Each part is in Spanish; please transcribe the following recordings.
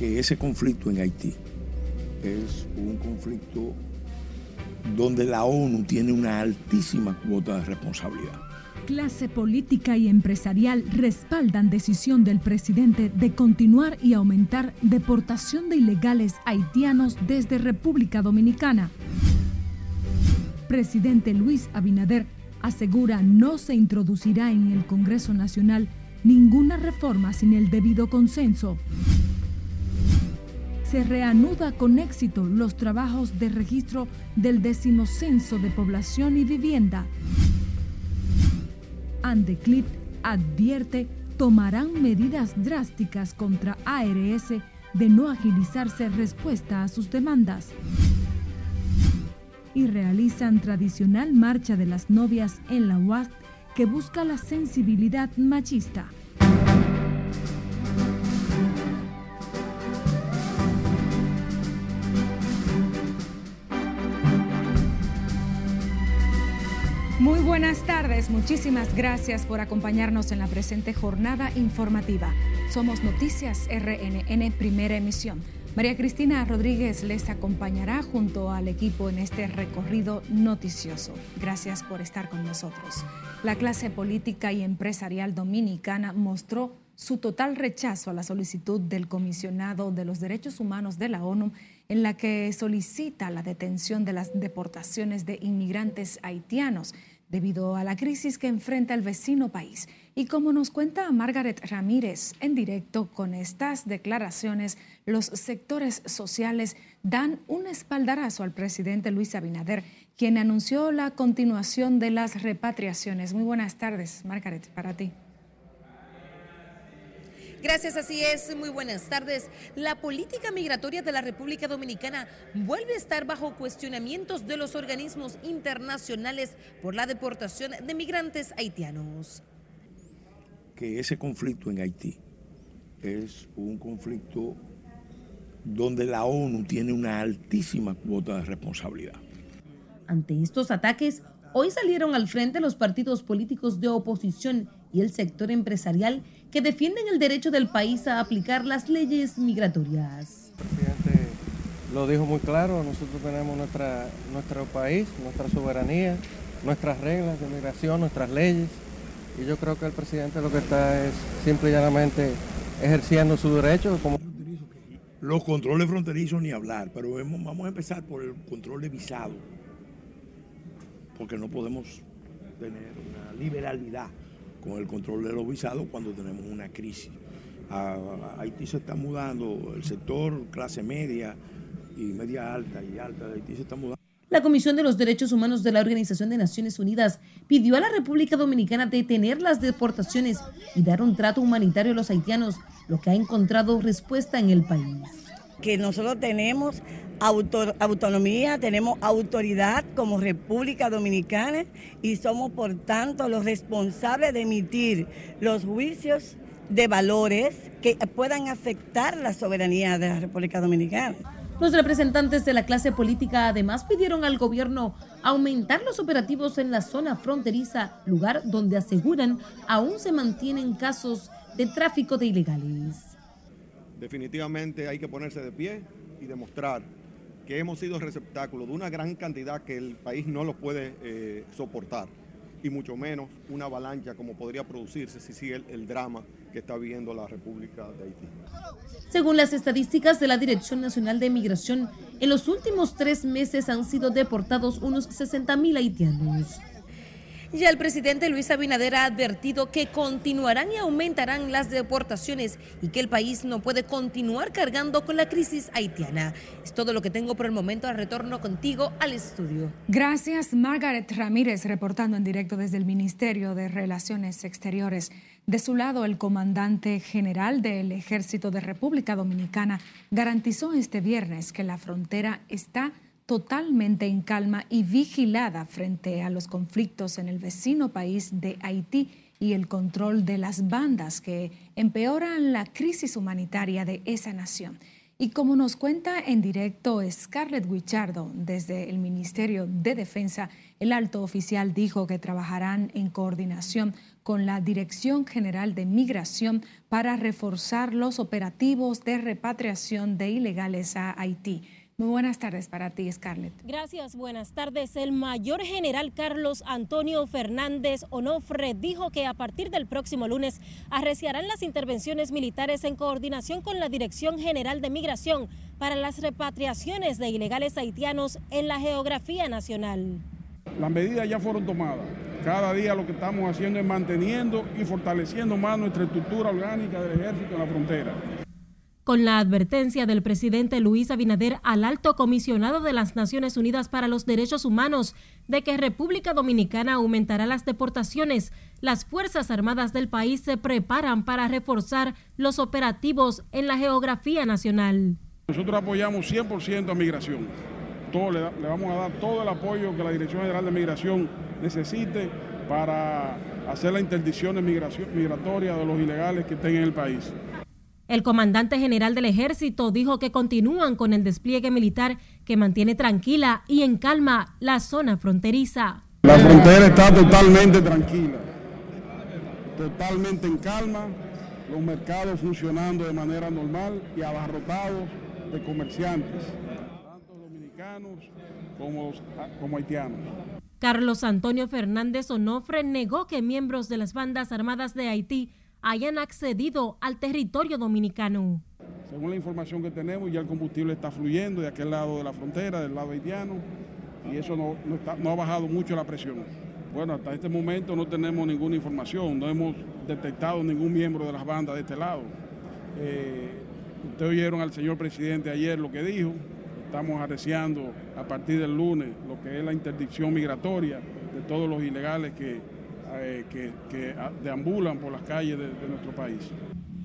que ese conflicto en Haití es un conflicto donde la ONU tiene una altísima cuota de responsabilidad. Clase política y empresarial respaldan decisión del presidente de continuar y aumentar deportación de ilegales haitianos desde República Dominicana. Presidente Luis Abinader asegura no se introducirá en el Congreso Nacional ninguna reforma sin el debido consenso se reanuda con éxito los trabajos de registro del decimocenso de población y vivienda. Andeclip advierte tomarán medidas drásticas contra ARS de no agilizarse respuesta a sus demandas. Y realizan tradicional marcha de las novias en la UAS que busca la sensibilidad machista. Buenas tardes, muchísimas gracias por acompañarnos en la presente jornada informativa. Somos Noticias RNN Primera Emisión. María Cristina Rodríguez les acompañará junto al equipo en este recorrido noticioso. Gracias por estar con nosotros. La clase política y empresarial dominicana mostró su total rechazo a la solicitud del comisionado de los derechos humanos de la ONU en la que solicita la detención de las deportaciones de inmigrantes haitianos debido a la crisis que enfrenta el vecino país. Y como nos cuenta Margaret Ramírez en directo con estas declaraciones, los sectores sociales dan un espaldarazo al presidente Luis Abinader, quien anunció la continuación de las repatriaciones. Muy buenas tardes, Margaret, para ti. Gracias, así es. Muy buenas tardes. La política migratoria de la República Dominicana vuelve a estar bajo cuestionamientos de los organismos internacionales por la deportación de migrantes haitianos. Que ese conflicto en Haití es un conflicto donde la ONU tiene una altísima cuota de responsabilidad. Ante estos ataques, hoy salieron al frente los partidos políticos de oposición y el sector empresarial que defienden el derecho del país a aplicar las leyes migratorias. El presidente lo dijo muy claro, nosotros tenemos nuestra, nuestro país, nuestra soberanía, nuestras reglas de migración, nuestras leyes, y yo creo que el presidente lo que está es simple y llanamente ejerciendo su derecho. Como... Los controles fronterizos ni hablar, pero vamos a empezar por el control de visado, porque no podemos tener una liberalidad con el control de los visados cuando tenemos una crisis. A Haití se está mudando, el sector clase media y media alta y alta de Haití se está mudando. La Comisión de los Derechos Humanos de la Organización de Naciones Unidas pidió a la República Dominicana detener las deportaciones y dar un trato humanitario a los haitianos, lo que ha encontrado respuesta en el país. Que nosotros tenemos autonomía, tenemos autoridad como República Dominicana y somos por tanto los responsables de emitir los juicios de valores que puedan afectar la soberanía de la República Dominicana. Los representantes de la clase política además pidieron al gobierno aumentar los operativos en la zona fronteriza, lugar donde aseguran aún se mantienen casos de tráfico de ilegales. Definitivamente hay que ponerse de pie y demostrar que hemos sido receptáculo de una gran cantidad que el país no lo puede eh, soportar y mucho menos una avalancha como podría producirse si sigue el, el, drama que está viviendo la República de Haití. Según las estadísticas de la Dirección Nacional de Migración, en los últimos tres meses han sido deportados unos 60 mil haitianos. Ya el presidente Luis Abinader ha advertido que continuarán y aumentarán las deportaciones y que el país no puede continuar cargando con la crisis haitiana. Es todo lo que tengo por el momento. Retorno contigo al estudio. Gracias, Margaret Ramírez, reportando en directo desde el Ministerio de Relaciones Exteriores. De su lado, el comandante general del Ejército de República Dominicana garantizó este viernes que la frontera está totalmente en calma y vigilada frente a los conflictos en el vecino país de Haití y el control de las bandas que empeoran la crisis humanitaria de esa nación. Y como nos cuenta en directo Scarlett Guichardo desde el Ministerio de Defensa, el alto oficial dijo que trabajarán en coordinación con la Dirección General de Migración para reforzar los operativos de repatriación de ilegales a Haití. Muy buenas tardes para ti, Scarlett. Gracias, buenas tardes. El mayor general Carlos Antonio Fernández Onofre dijo que a partir del próximo lunes arreciarán las intervenciones militares en coordinación con la Dirección General de Migración para las repatriaciones de ilegales haitianos en la geografía nacional. Las medidas ya fueron tomadas. Cada día lo que estamos haciendo es manteniendo y fortaleciendo más nuestra estructura orgánica del ejército en la frontera con la advertencia del presidente Luis Abinader al alto comisionado de las Naciones Unidas para los Derechos Humanos de que República Dominicana aumentará las deportaciones, las Fuerzas Armadas del país se preparan para reforzar los operativos en la geografía nacional. Nosotros apoyamos 100% a migración. Todo, le, vamos a dar todo el apoyo que la Dirección General de Migración necesite para hacer la interdicción migratoria de los ilegales que estén en el país. El comandante general del ejército dijo que continúan con el despliegue militar que mantiene tranquila y en calma la zona fronteriza. La frontera está totalmente tranquila, totalmente en calma, los mercados funcionando de manera normal y abarrotados de comerciantes, tanto dominicanos como, como haitianos. Carlos Antonio Fernández Onofre negó que miembros de las bandas armadas de Haití hayan accedido al territorio dominicano. Según la información que tenemos, ya el combustible está fluyendo de aquel lado de la frontera, del lado haitiano, y eso no, ha bajado mucho la presión. Bueno, hasta este momento no tenemos ninguna información, no hemos detectado ningún miembro de las bandas de este lado. Eh, ustedes oyeron al señor presidente ayer lo que dijo, estamos arreciando a partir del lunes lo que es la interdicción migratoria de todos los ilegales que eh, que, deambulan por las calles de, de nuestro país.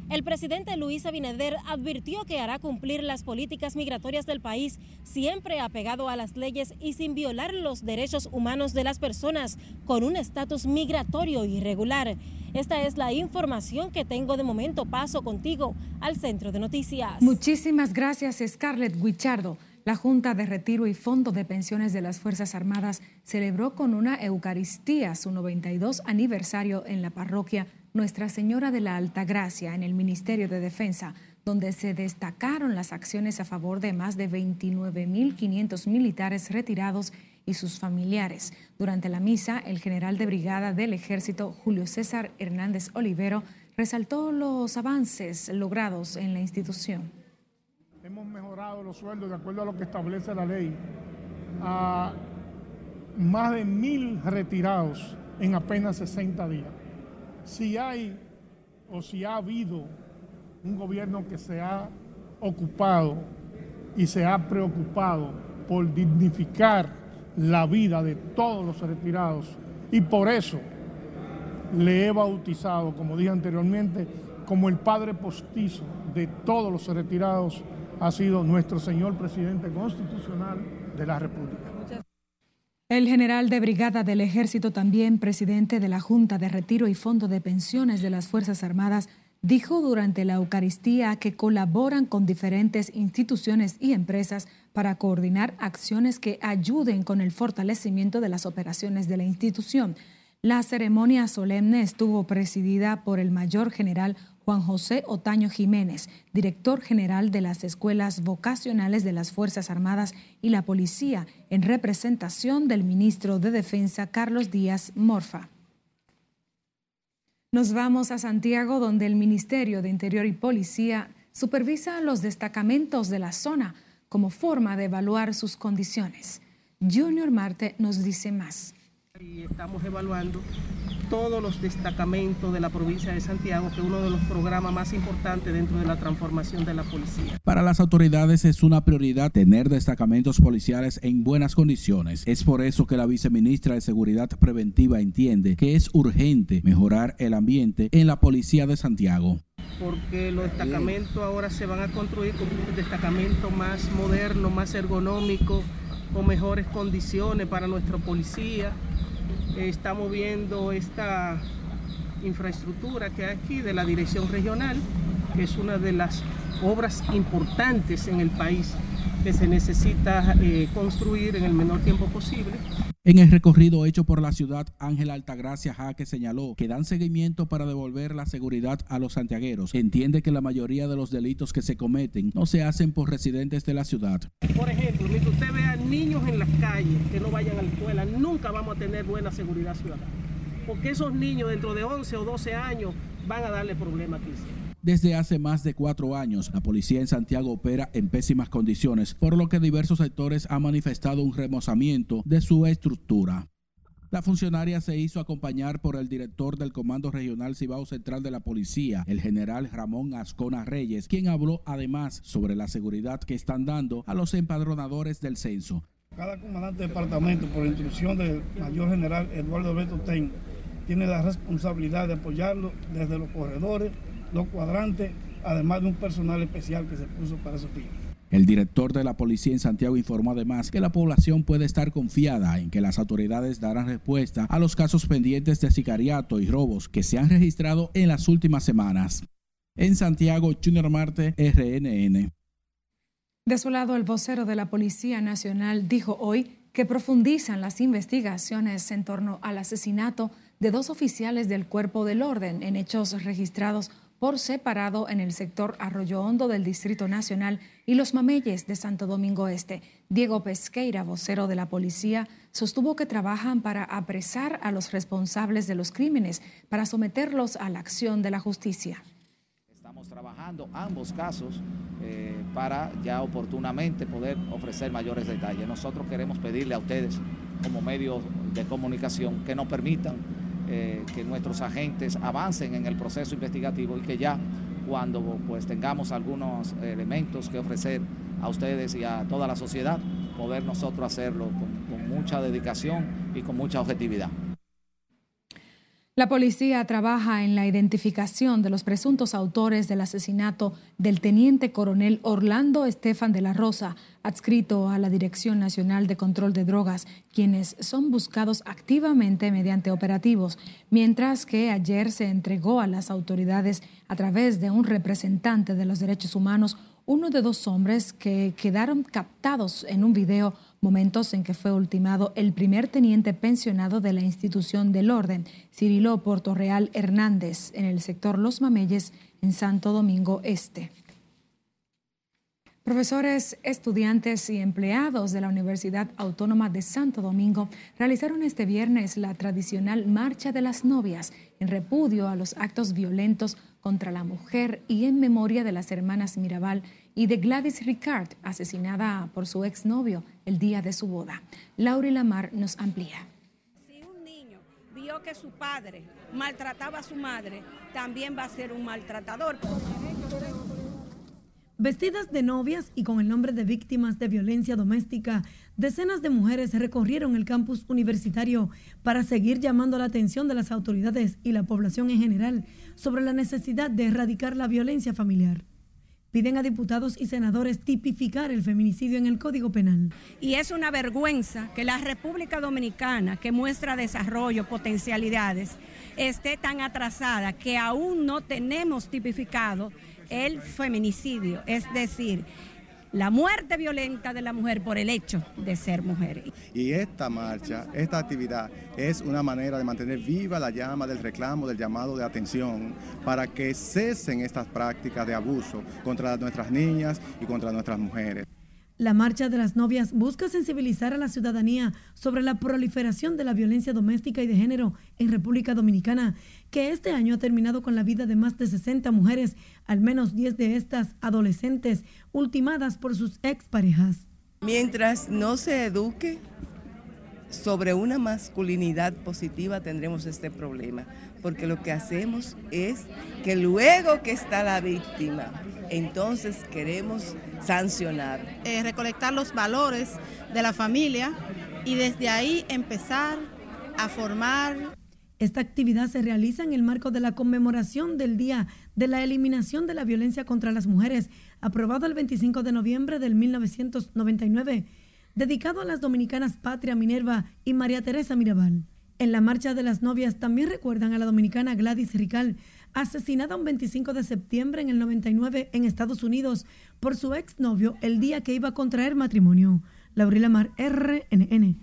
El presidente Luis Abinader advirtió que hará cumplir las políticas migratorias del país, siempre apegado a las leyes y sin violar los derechos humanos de las personas con un estatus migratorio irregular. Esta es la información que tengo de momento. Paso contigo al centro de noticias. Muchísimas gracias, Scarlett Guichardo. La Junta de Retiro y Fondo de Pensiones de las Fuerzas Armadas celebró con una Eucaristía su 92 aniversario en la parroquia Nuestra Señora de la Alta Gracia en el Ministerio de Defensa, donde se destacaron las acciones a favor de más de 29.500 militares retirados y sus familiares. Durante la misa, el general de brigada del ejército, Julio César Hernández Olivero, resaltó los avances logrados en la institución hemos mejorado los sueldos de acuerdo a lo que establece la ley a más de mil retirados en apenas 60 días. Si hay o si ha habido un gobierno que se ha ocupado y se ha preocupado por dignificar la vida de todos los retirados y por eso le he bautizado, como dije anteriormente, como el padre postizo de todos los retirados ha sido nuestro señor presidente constitucional de la República. El general de brigada del ejército, también presidente de la Junta de Retiro y Fondo de Pensiones de las Fuerzas Armadas, dijo durante la Eucaristía que colaboran con diferentes instituciones y empresas para coordinar acciones que ayuden con el fortalecimiento de las operaciones de la institución. La ceremonia solemne estuvo presidida por el mayor general Juan José Otaño Jiménez, director general de las escuelas vocacionales de las Fuerzas Armadas y la Policía, en representación del ministro de Defensa Carlos Díaz Morfa. Nos vamos a Santiago, donde el Ministerio de Interior y Policía supervisa los destacamentos de la zona como forma de evaluar sus condiciones. Junior Marte nos dice más. Y estamos evaluando todos los destacamentos de la provincia de Santiago, que es uno de los programas más importantes dentro de la transformación de la policía. Para las autoridades es una prioridad tener destacamentos policiales en buenas condiciones. Es por eso que la viceministra de Seguridad Preventiva entiende que es urgente mejorar el ambiente en la policía de Santiago porque los destacamentos ahora se van a construir con un destacamento más moderno, más ergonómico, con mejores condiciones para nuestra policía estamos viendo esta infraestructura que hay aquí de la dirección regional, que es una de las obras importantes en el país que se necesita eh, construir en el menor tiempo posible. En el recorrido hecho por la ciudad, Ángela Altagracia Jaque señaló que dan seguimiento para devolver la seguridad a los santiagueros. Entiende que la mayoría de los delitos que se cometen no se hacen por residentes de la ciudad. Por ejemplo, mientras usted vea niños en las calles que no vayan a la escuela, nunca vamos a tener buena seguridad ciudadana. Porque esos niños dentro de 11 o 12 años van a darle problemas aquí. Desde hace más de cuatro años, la policía en Santiago opera en pésimas condiciones, por lo que diversos sectores han manifestado un remozamiento de su estructura. La funcionaria se hizo acompañar por el director del Comando Regional Cibao Central de la Policía, el general Ramón Ascona Reyes, quien habló además sobre la seguridad que están dando a los empadronadores del censo. Cada comandante de departamento, por instrucción del mayor general Eduardo Alberto Ten, tiene la responsabilidad de apoyarlo desde los corredores los cuadrantes, además de un personal especial que se puso para esos fines. El director de la policía en Santiago informó además que la población puede estar confiada en que las autoridades darán respuesta a los casos pendientes de sicariato y robos que se han registrado en las últimas semanas. En Santiago, Junior Marte, RNN. De su lado, el vocero de la Policía Nacional dijo hoy que profundizan las investigaciones en torno al asesinato de dos oficiales del Cuerpo del Orden en hechos registrados por separado en el sector Arroyo Hondo del Distrito Nacional y Los Mameyes de Santo Domingo Este. Diego Pesqueira, vocero de la policía, sostuvo que trabajan para apresar a los responsables de los crímenes, para someterlos a la acción de la justicia. Estamos trabajando ambos casos eh, para ya oportunamente poder ofrecer mayores detalles. Nosotros queremos pedirle a ustedes, como medios de comunicación, que nos permitan eh, que nuestros agentes avancen en el proceso investigativo y que ya cuando pues tengamos algunos elementos que ofrecer a ustedes y a toda la sociedad, poder nosotros hacerlo con mucha dedicación y con mucha objetividad. La policía trabaja en la identificación de los presuntos autores del asesinato del teniente coronel Orlando Estefan de la Rosa, adscrito a la Dirección Nacional de Control de Drogas, quienes son buscados activamente mediante operativos, mientras que ayer se entregó a las autoridades a través de un representante de los derechos humanos uno de dos hombres que quedaron captados en un video momentos en que fue ultimado el primer teniente pensionado de la institución del orden, Cirilo Portorreal Hernández, en el sector Los Mameyes, en Santo Domingo Este. Profesores, estudiantes y empleados de la Universidad Autónoma de Santo Domingo realizaron este viernes la tradicional Marcha de las Novias en repudio a los actos violentos contra la mujer y en memoria de las hermanas Mirabal y de Gladys Ricard, asesinada por su exnovio el día de su boda. Laura Lamar nos amplía. Si un niño vio que su padre maltrataba a su madre, también va a ser un maltratador. Vestidas de novias y con el nombre de víctimas de violencia doméstica, decenas de mujeres recorrieron el campus universitario para seguir llamando la atención de las autoridades y la población en general sobre la necesidad de erradicar la violencia familiar. Piden a diputados y senadores tipificar el feminicidio en el Código Penal. Y es una vergüenza que la República Dominicana, que muestra desarrollo, potencialidades, esté tan atrasada que aún no tenemos tipificado el feminicidio, es decir, la muerte violenta de la mujer por el hecho de ser mujer. Y esta marcha, esta actividad es una manera de mantener viva la llama del reclamo, del llamado de atención, para que cesen estas prácticas de abuso contra nuestras niñas y contra nuestras mujeres. La Marcha de las Novias busca sensibilizar a la ciudadanía sobre la proliferación de la violencia doméstica y de género en República Dominicana, que este año ha terminado con la vida de más de 60 mujeres, al menos 10 de estas adolescentes, ultimadas por sus exparejas. Mientras no se eduque sobre una masculinidad positiva, tendremos este problema, porque lo que hacemos es que luego que está la víctima, entonces queremos sancionar. Eh, recolectar los valores de la familia y desde ahí empezar a formar. Esta actividad se realiza en el marco de la conmemoración del Día de la Eliminación de la Violencia contra las Mujeres, aprobado el 25 de noviembre del 1999, dedicado a las dominicanas Patria Minerva y María Teresa Mirabal. En la marcha de las novias también recuerdan a la dominicana Gladys Rical, asesinada un 25 de septiembre en el 99 en Estados Unidos por su exnovio el día que iba a contraer matrimonio. Laurila Mar, RNN.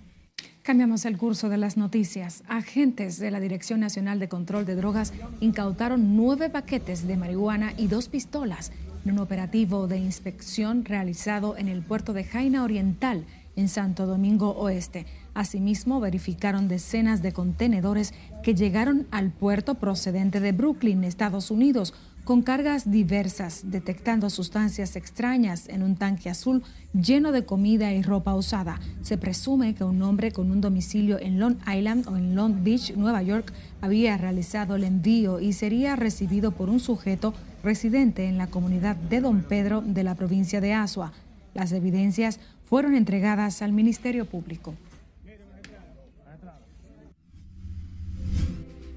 Cambiamos el curso de las noticias. Agentes de la Dirección Nacional de Control de Drogas incautaron nueve paquetes de marihuana y dos pistolas en un operativo de inspección realizado en el puerto de Jaina Oriental, en Santo Domingo Oeste. Asimismo, verificaron decenas de contenedores que llegaron al puerto procedente de Brooklyn, Estados Unidos, con cargas diversas, detectando sustancias extrañas en un tanque azul lleno de comida y ropa usada. Se presume que un hombre con un domicilio en Long Island o en Long Beach, Nueva York, había realizado el envío y sería recibido por un sujeto residente en la comunidad de Don Pedro de la provincia de Asua. Las evidencias fueron entregadas al Ministerio Público.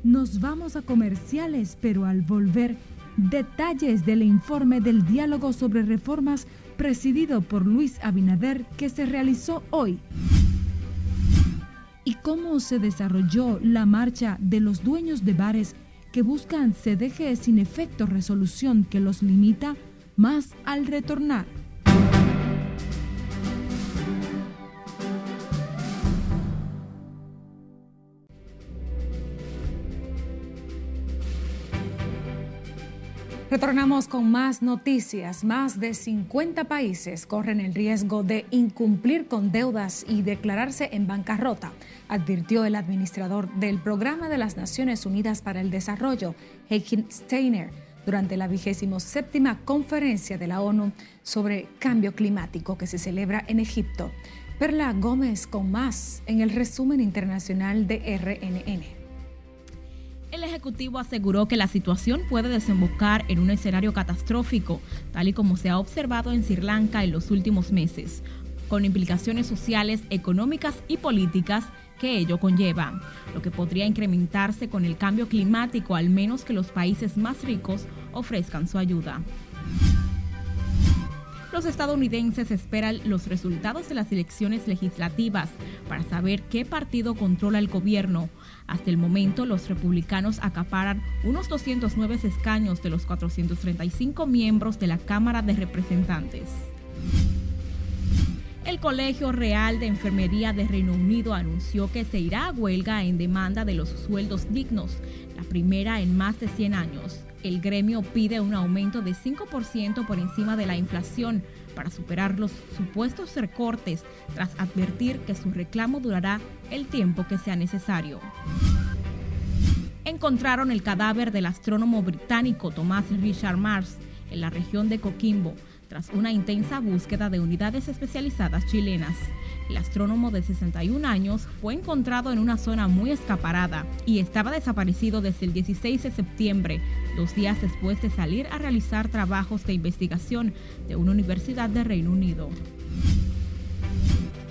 Nos vamos a comerciales, pero al volver, detalles del informe del diálogo sobre reformas presidido por Luis Abinader que se realizó hoy. ¿Y cómo se desarrolló la marcha de los dueños de bares que buscan se deje sin efecto resolución que los limita más al retornar? Retornamos con más noticias. Más de 50 países corren el riesgo de incumplir con deudas y declararse en bancarrota, advirtió el administrador del Programa de las Naciones Unidas para el Desarrollo, Heikin Steiner, durante la vigésimo séptima conferencia de la ONU sobre cambio climático que se celebra en Egipto. Perla Gómez con más en el resumen internacional de RNN. El Ejecutivo aseguró que la situación puede desembocar en un escenario catastrófico, tal y como se ha observado en Sri Lanka en los últimos meses, con implicaciones sociales, económicas y políticas que ello conlleva, lo que podría incrementarse con el cambio climático al menos que los países más ricos ofrezcan su ayuda. Los estadounidenses esperan los resultados de las elecciones legislativas para saber qué partido controla el gobierno, hasta el momento, los republicanos acaparan unos 209 escaños de los 435 miembros de la Cámara de Representantes. El Colegio Real de Enfermería de Reino Unido anunció que se irá a huelga en demanda de los sueldos dignos, la primera en más de 100 años. El gremio pide un aumento de 5% por encima de la inflación para superar los supuestos recortes tras advertir que su reclamo durará el tiempo que sea necesario. Encontraron el cadáver del astrónomo británico Tomás Richard Mars en la región de Coquimbo tras una intensa búsqueda de unidades especializadas chilenas. El astrónomo de 61 años fue encontrado en una zona muy escaparada y estaba desaparecido desde el 16 de septiembre, dos días después de salir a realizar trabajos de investigación de una universidad de Reino Unido.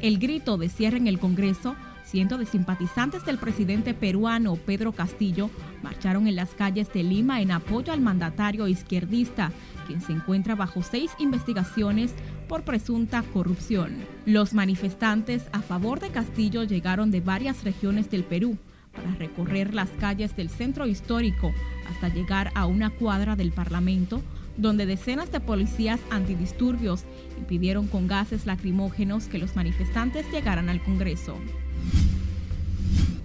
El grito de cierre en el Congreso Cientos de simpatizantes del presidente peruano Pedro Castillo marcharon en las calles de Lima en apoyo al mandatario izquierdista, quien se encuentra bajo seis investigaciones por presunta corrupción. Los manifestantes a favor de Castillo llegaron de varias regiones del Perú para recorrer las calles del centro histórico hasta llegar a una cuadra del Parlamento, donde decenas de policías antidisturbios impidieron con gases lacrimógenos que los manifestantes llegaran al Congreso.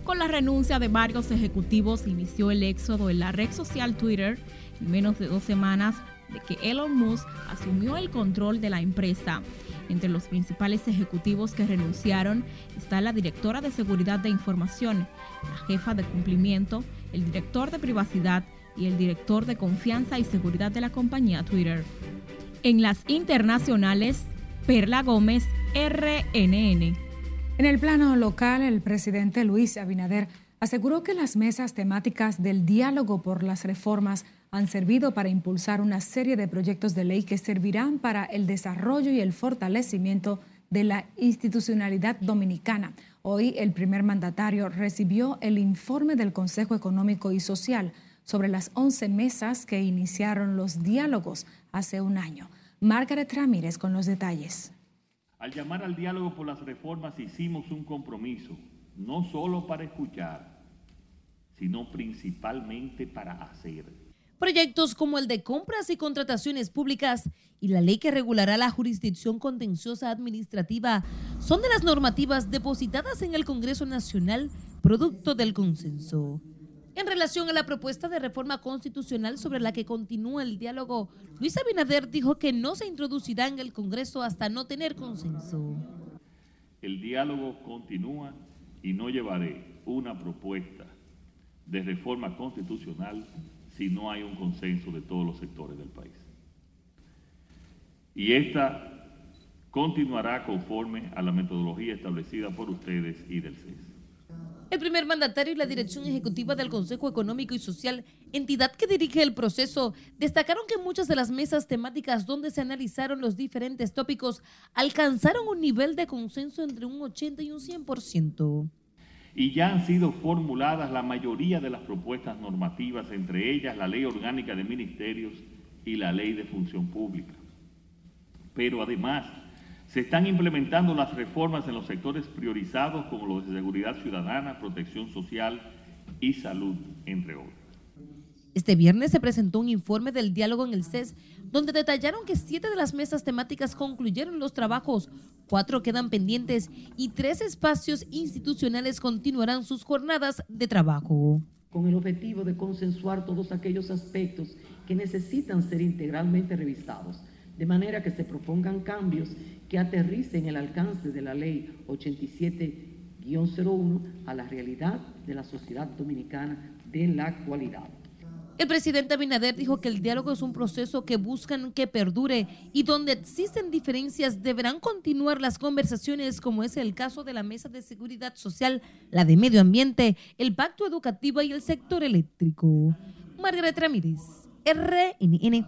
Con la renuncia de varios ejecutivos inició el éxodo en la red social Twitter en menos de dos semanas de que Elon Musk asumió el control de la empresa. Entre los principales ejecutivos que renunciaron está la directora de seguridad de información, la jefa de cumplimiento, el director de privacidad y el director de confianza y seguridad de la compañía Twitter. En las internacionales, Perla Gómez, RNN. En el plano local, el presidente Luis Abinader aseguró que las mesas temáticas del diálogo por las reformas han servido para impulsar una serie de proyectos de ley que servirán para el desarrollo y el fortalecimiento de la institucionalidad dominicana. Hoy el primer mandatario recibió el informe del Consejo Económico y Social sobre las 11 mesas que iniciaron los diálogos hace un año. Margaret Ramírez con los detalles. Al llamar al diálogo por las reformas hicimos un compromiso no solo para escuchar, sino principalmente para hacer. Proyectos como el de compras y contrataciones públicas y la ley que regulará la jurisdicción contenciosa administrativa son de las normativas depositadas en el Congreso Nacional, producto del consenso. En relación a la propuesta de reforma constitucional sobre la que continúa el diálogo, Luis Abinader dijo que no se introducirá en el Congreso hasta no tener consenso. El diálogo continúa y no llevaré una propuesta de reforma constitucional si no hay un consenso de todos los sectores del país. Y esta continuará conforme a la metodología establecida por ustedes y del CES. El primer mandatario y la dirección ejecutiva del Consejo Económico y Social, entidad que dirige el proceso, destacaron que muchas de las mesas temáticas donde se analizaron los diferentes tópicos alcanzaron un nivel de consenso entre un 80 y un 100% y ya han sido formuladas la mayoría de las propuestas normativas, entre ellas la Ley Orgánica de Ministerios y la Ley de Función Pública. Pero además, se están implementando las reformas en los sectores priorizados como los de seguridad ciudadana, protección social y salud, entre otros. Este viernes se presentó un informe del diálogo en el CES donde detallaron que siete de las mesas temáticas concluyeron los trabajos, cuatro quedan pendientes y tres espacios institucionales continuarán sus jornadas de trabajo. Con el objetivo de consensuar todos aquellos aspectos que necesitan ser integralmente revisados, de manera que se propongan cambios que aterricen el alcance de la ley 87-01 a la realidad de la sociedad dominicana de la actualidad. El presidente Abinader dijo que el diálogo es un proceso que buscan que perdure y donde existen diferencias deberán continuar las conversaciones como es el caso de la Mesa de Seguridad Social, la de Medio Ambiente, el Pacto Educativo y el sector eléctrico. Margaret Ramírez, RNN.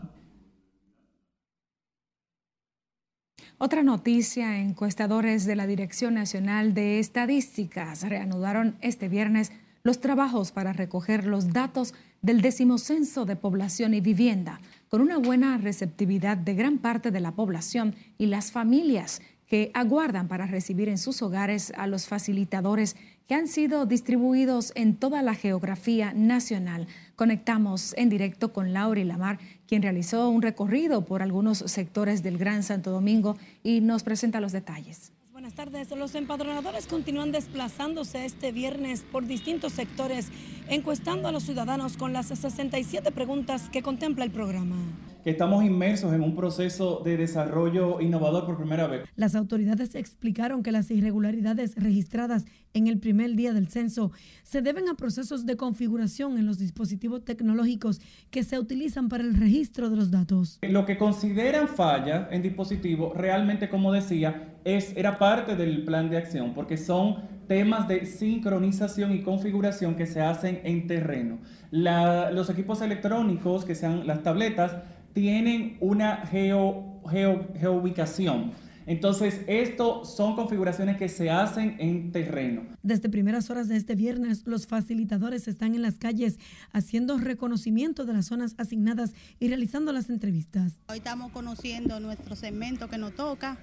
Otra noticia, encuestadores de la Dirección Nacional de Estadísticas reanudaron este viernes los trabajos para recoger los datos del decimocenso de población y vivienda, con una buena receptividad de gran parte de la población y las familias que aguardan para recibir en sus hogares a los facilitadores que han sido distribuidos en toda la geografía nacional. Conectamos en directo con Laura Lamar, quien realizó un recorrido por algunos sectores del Gran Santo Domingo y nos presenta los detalles. Buenas tardes. Los empadronadores continúan desplazándose este viernes por distintos sectores, encuestando a los ciudadanos con las 67 preguntas que contempla el programa que estamos inmersos en un proceso de desarrollo innovador por primera vez. Las autoridades explicaron que las irregularidades registradas en el primer día del censo se deben a procesos de configuración en los dispositivos tecnológicos que se utilizan para el registro de los datos. Lo que consideran falla en dispositivo realmente, como decía, es, era parte del plan de acción porque son temas de sincronización y configuración que se hacen en terreno. los equipos electrónicos, que sean las tabletas, tienen una geo, geo, geoubicación. Entonces, esto son configuraciones que se hacen en terreno. Desde primeras horas de este viernes, los facilitadores están en las calles haciendo reconocimiento de las zonas asignadas y realizando las entrevistas. Hoy estamos conociendo nuestro segmento que nos toca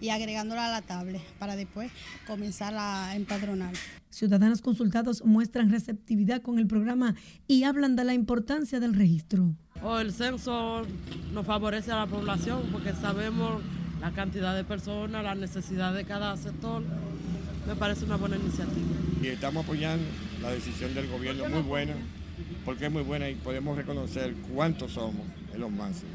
y agregándola a la tablet para después comenzar a empadronar. Ciudadanos consultados muestran receptividad con el programa y hablan de la importancia del registro. Oh, el censo nos favorece a la población porque sabemos la cantidad de personas, la necesidad de cada sector. Me parece una buena iniciativa. Y estamos apoyando la decisión del gobierno, muy buena, porque es muy buena y podemos reconocer cuántos somos en los máximos,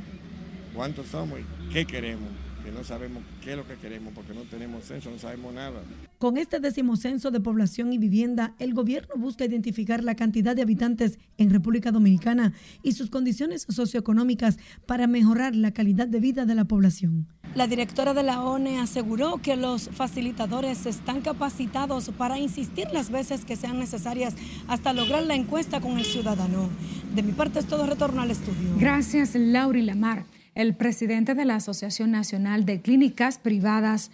cuántos somos y qué queremos que no sabemos qué es lo que queremos porque no tenemos censo, no sabemos nada. Con este décimo censo de población y vivienda, el gobierno busca identificar la cantidad de habitantes en República Dominicana y sus condiciones socioeconómicas para mejorar la calidad de vida de la población. La directora de la ONE aseguró que los facilitadores están capacitados para insistir las veces que sean necesarias hasta lograr la encuesta con el ciudadano. De mi parte es todo retorno al estudio. Gracias, Lauri Lamar. El presidente de la Asociación Nacional de Clínicas Privadas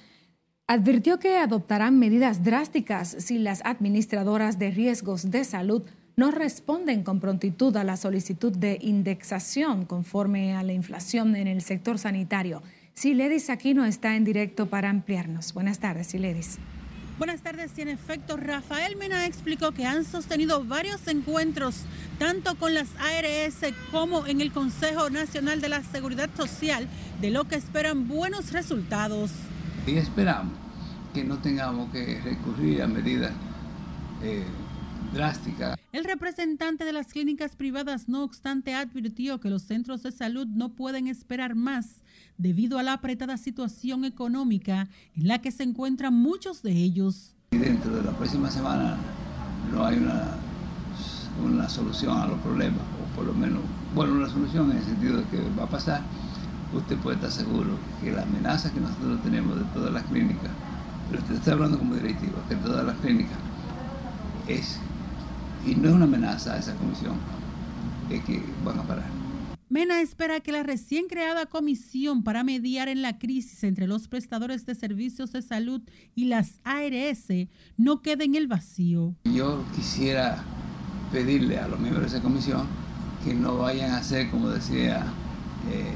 advirtió que adoptarán medidas drásticas si las administradoras de riesgos de salud no responden con prontitud a la solicitud de indexación conforme a la inflación en el sector sanitario. Siledis Aquino está en directo para ampliarnos. Buenas tardes, Siledis. Buenas tardes, tiene efecto. Rafael Mena explicó que han sostenido varios encuentros, tanto con las ARS como en el Consejo Nacional de la Seguridad Social, de lo que esperan buenos resultados. Y esperamos que no tengamos que recurrir a medidas eh, drásticas. El representante de las clínicas privadas, no obstante, advirtió que los centros de salud no pueden esperar más debido a la apretada situación económica en la que se encuentran muchos de ellos. Y dentro de la próxima semana no hay una, una solución a los problemas, o por lo menos, bueno, una solución en el sentido de que va a pasar, usted puede estar seguro que la amenaza que nosotros tenemos de todas las clínicas, pero usted está hablando como directivo, que todas las clínicas es, y no es una amenaza a esa comisión, es que van a parar. Mena espera que la recién creada comisión para mediar en la crisis entre los prestadores de servicios de salud y las ARS no quede en el vacío. Yo quisiera pedirle a los miembros de esa comisión que no vayan a hacer, como decía eh,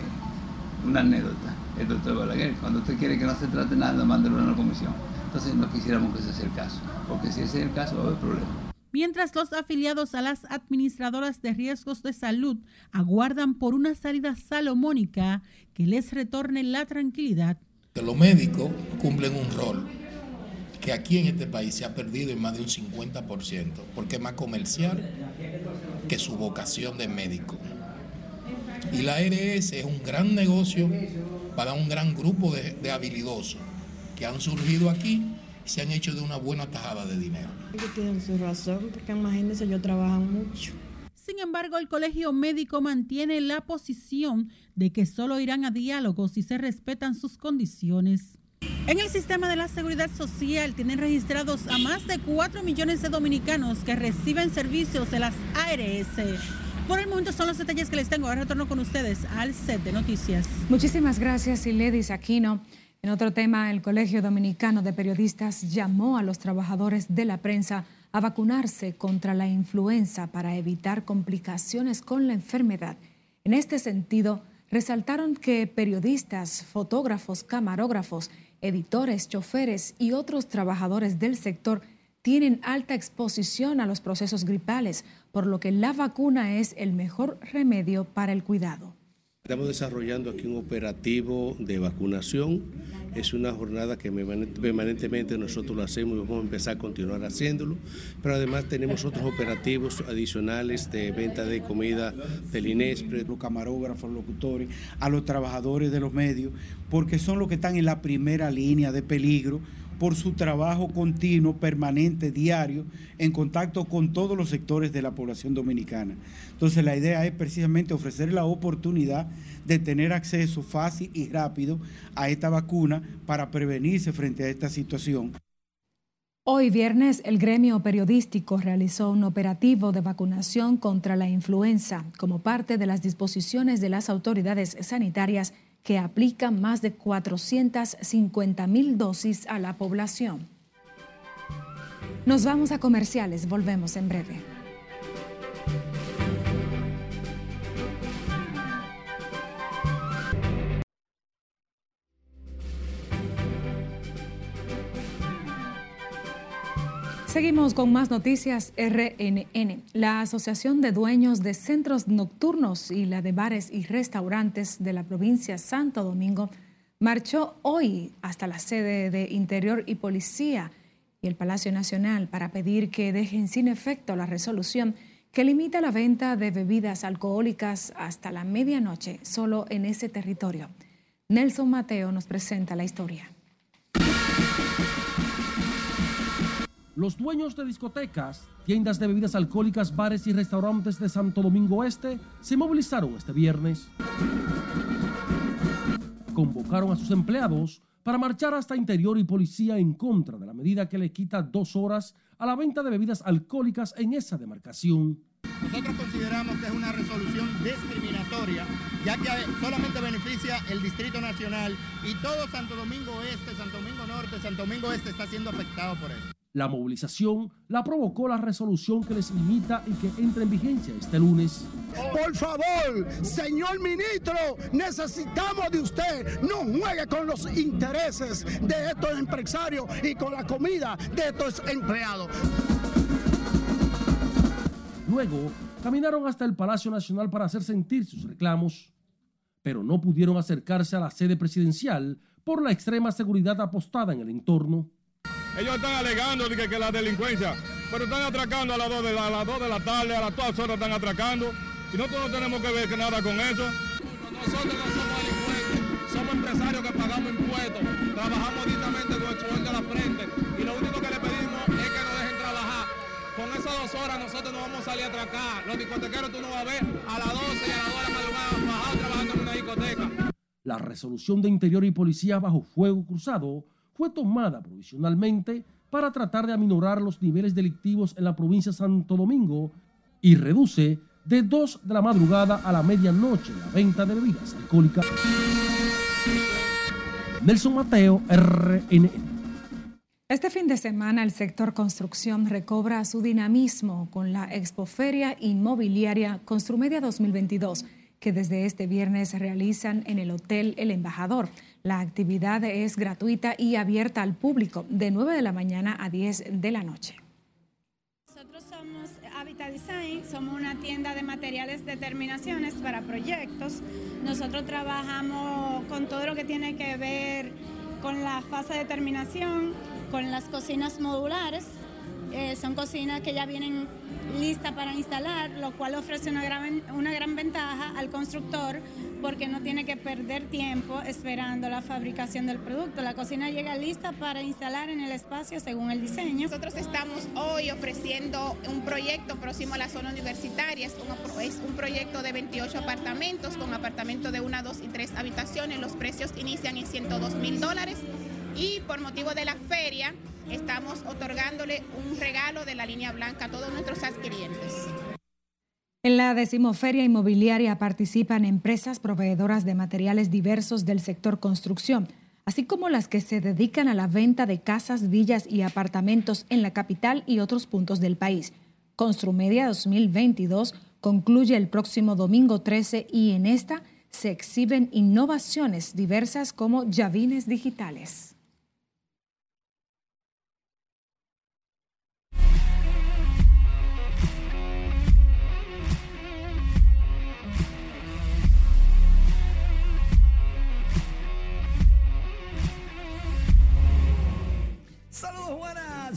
una anécdota, el doctor Balaguer, cuando usted quiere que no se trate nada, mándelo a una comisión. Entonces no quisiéramos que ese sea el caso, porque si ese es el caso va a haber problemas mientras los afiliados a las administradoras de riesgos de salud aguardan por una salida salomónica que les retorne la tranquilidad. Los médicos cumplen un rol que aquí en este país se ha perdido en más de un 50%, porque es más comercial que su vocación de médico. Y la ARS es un gran negocio para un gran grupo de, de habilidosos que han surgido aquí se han hecho de una buena tajada de dinero. Tienen su razón, porque imagínense, ellos trabajan mucho. Sin embargo, el colegio médico mantiene la posición de que solo irán a diálogo si se respetan sus condiciones. En el sistema de la seguridad social tienen registrados a más de 4 millones de dominicanos que reciben servicios de las ARS. Por el momento son los detalles que les tengo. Ahora retorno con ustedes al set de noticias. Muchísimas gracias, Iledis Aquino. En otro tema, el Colegio Dominicano de Periodistas llamó a los trabajadores de la prensa a vacunarse contra la influenza para evitar complicaciones con la enfermedad. En este sentido, resaltaron que periodistas, fotógrafos, camarógrafos, editores, choferes y otros trabajadores del sector tienen alta exposición a los procesos gripales, por lo que la vacuna es el mejor remedio para el cuidado. Estamos desarrollando aquí un operativo de vacunación. Es una jornada que permanentemente nosotros lo hacemos y vamos a empezar a continuar haciéndolo. Pero además tenemos otros operativos adicionales de venta de comida del INESPRE. Los camarógrafos, los locutores, a los trabajadores de los medios, porque son los que están en la primera línea de peligro por su trabajo continuo, permanente, diario, en contacto con todos los sectores de la población dominicana. Entonces la idea es precisamente ofrecer la oportunidad de tener acceso fácil y rápido a esta vacuna para prevenirse frente a esta situación. Hoy viernes, el gremio periodístico realizó un operativo de vacunación contra la influenza como parte de las disposiciones de las autoridades sanitarias que aplica más de 450 mil dosis a la población. Nos vamos a comerciales, volvemos en breve. Seguimos con más noticias RNN. La Asociación de Dueños de Centros Nocturnos y la de Bares y Restaurantes de la provincia Santo Domingo marchó hoy hasta la sede de Interior y Policía y el Palacio Nacional para pedir que dejen sin efecto la resolución que limita la venta de bebidas alcohólicas hasta la medianoche solo en ese territorio. Nelson Mateo nos presenta la historia. Los dueños de discotecas, tiendas de bebidas alcohólicas, bares y restaurantes de Santo Domingo Este se movilizaron este viernes. Convocaron a sus empleados para marchar hasta interior y policía en contra de la medida que le quita dos horas a la venta de bebidas alcohólicas en esa demarcación. Nosotros consideramos que es una resolución discriminatoria, ya que solamente beneficia el Distrito Nacional y todo Santo Domingo Este, Santo Domingo Norte, Santo Domingo Este está siendo afectado por eso. La movilización la provocó la resolución que les limita y que entra en vigencia este lunes. Por favor, señor ministro, necesitamos de usted. No juegue con los intereses de estos empresarios y con la comida de estos empleados. Luego, caminaron hasta el Palacio Nacional para hacer sentir sus reclamos, pero no pudieron acercarse a la sede presidencial por la extrema seguridad apostada en el entorno. Ellos están alegando que, que la delincuencia, pero están atracando a las 2 de la, a las 2 de la tarde, a las todas horas están atracando. Y nosotros no tenemos que ver nada con eso. Nosotros no somos delincuentes, somos empresarios que pagamos impuestos, trabajamos dignamente con el sueldo a la frente y lo único que le pedimos es que nos dejen trabajar. Con esas dos horas nosotros no vamos a salir a atracar. Los discotequeros tú no vas a ver a las 12 y a las 2 de la madrugada bajados trabajando en una discoteca. La resolución de Interior y Policía bajo fuego cruzado fue tomada provisionalmente para tratar de aminorar los niveles delictivos en la provincia de Santo Domingo y reduce de 2 de la madrugada a la medianoche la venta de bebidas alcohólicas. Nelson Mateo, RNN. Este fin de semana el sector construcción recobra su dinamismo con la Expoferia Inmobiliaria Construmedia 2022 que desde este viernes realizan en el Hotel El Embajador. La actividad es gratuita y abierta al público de 9 de la mañana a 10 de la noche. Nosotros somos Habitat Design, somos una tienda de materiales de terminaciones para proyectos. Nosotros trabajamos con todo lo que tiene que ver con la fase de terminación, con las cocinas modulares. Eh, son cocinas que ya vienen lista para instalar, lo cual ofrece una gran, una gran ventaja al constructor porque no tiene que perder tiempo esperando la fabricación del producto. La cocina llega lista para instalar en el espacio según el diseño. Nosotros estamos hoy ofreciendo un proyecto próximo a la zona universitaria. Es un, es un proyecto de 28 apartamentos con apartamentos de una, dos y tres habitaciones. Los precios inician en 102 mil dólares y por motivo de la feria estamos otorgándole un regalo de la línea blanca a todos nuestros adquirientes. En la decimoferia inmobiliaria participan empresas proveedoras de materiales diversos del sector construcción, así como las que se dedican a la venta de casas, villas y apartamentos en la capital y otros puntos del país. Construmedia 2022 concluye el próximo domingo 13 y en esta se exhiben innovaciones diversas como llavines digitales.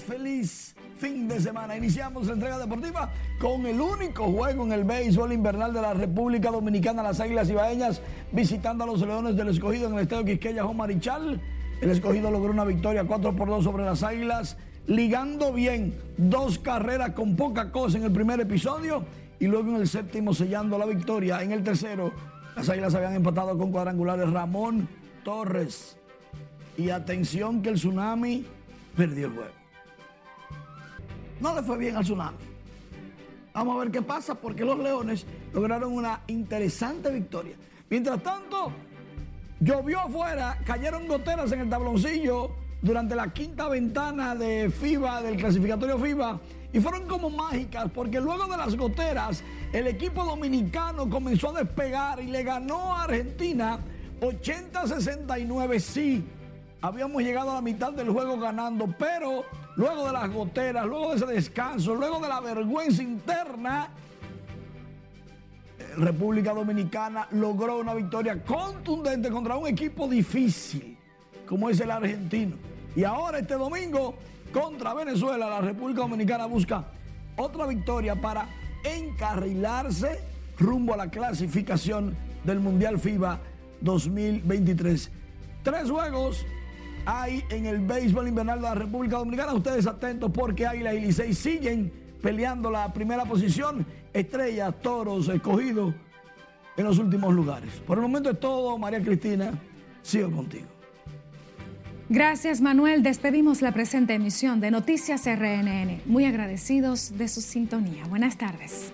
Feliz fin de semana. Iniciamos la entrega deportiva con el único juego en el béisbol invernal de la República Dominicana, las Águilas Ibaeñas, visitando a los Leones del Escogido en el Estadio Quisqueya Marichal. El Escogido logró una victoria 4 por 2 sobre las Águilas, ligando bien dos carreras con poca cosa en el primer episodio y luego en el séptimo sellando la victoria. En el tercero, las Águilas habían empatado con cuadrangulares Ramón Torres. Y atención que el tsunami perdió el juego. No le fue bien al tsunami. Vamos a ver qué pasa porque los Leones lograron una interesante victoria. Mientras tanto, llovió afuera, cayeron goteras en el tabloncillo durante la quinta ventana de FIBA, del clasificatorio FIBA, y fueron como mágicas porque luego de las goteras, el equipo dominicano comenzó a despegar y le ganó a Argentina 80-69, sí habíamos llegado a la mitad del juego ganando, pero luego de las goteras, luego de ese descanso, luego de la vergüenza interna, República Dominicana logró una victoria contundente contra un equipo difícil, como es el argentino. Y ahora este domingo, contra Venezuela, la República Dominicana busca otra victoria para encarrilarse rumbo a la clasificación del Mundial FIBA 2023. Tres juegos hay en el béisbol invernal de la República Dominicana. Ustedes atentos porque Águila y Licey siguen peleando la primera posición. Estrellas, toros, escogidos en los últimos lugares. Por el momento es todo. María Cristina, sigo contigo. Gracias Manuel. Despedimos la presente emisión de Noticias RNN. Muy agradecidos de su sintonía. Buenas tardes.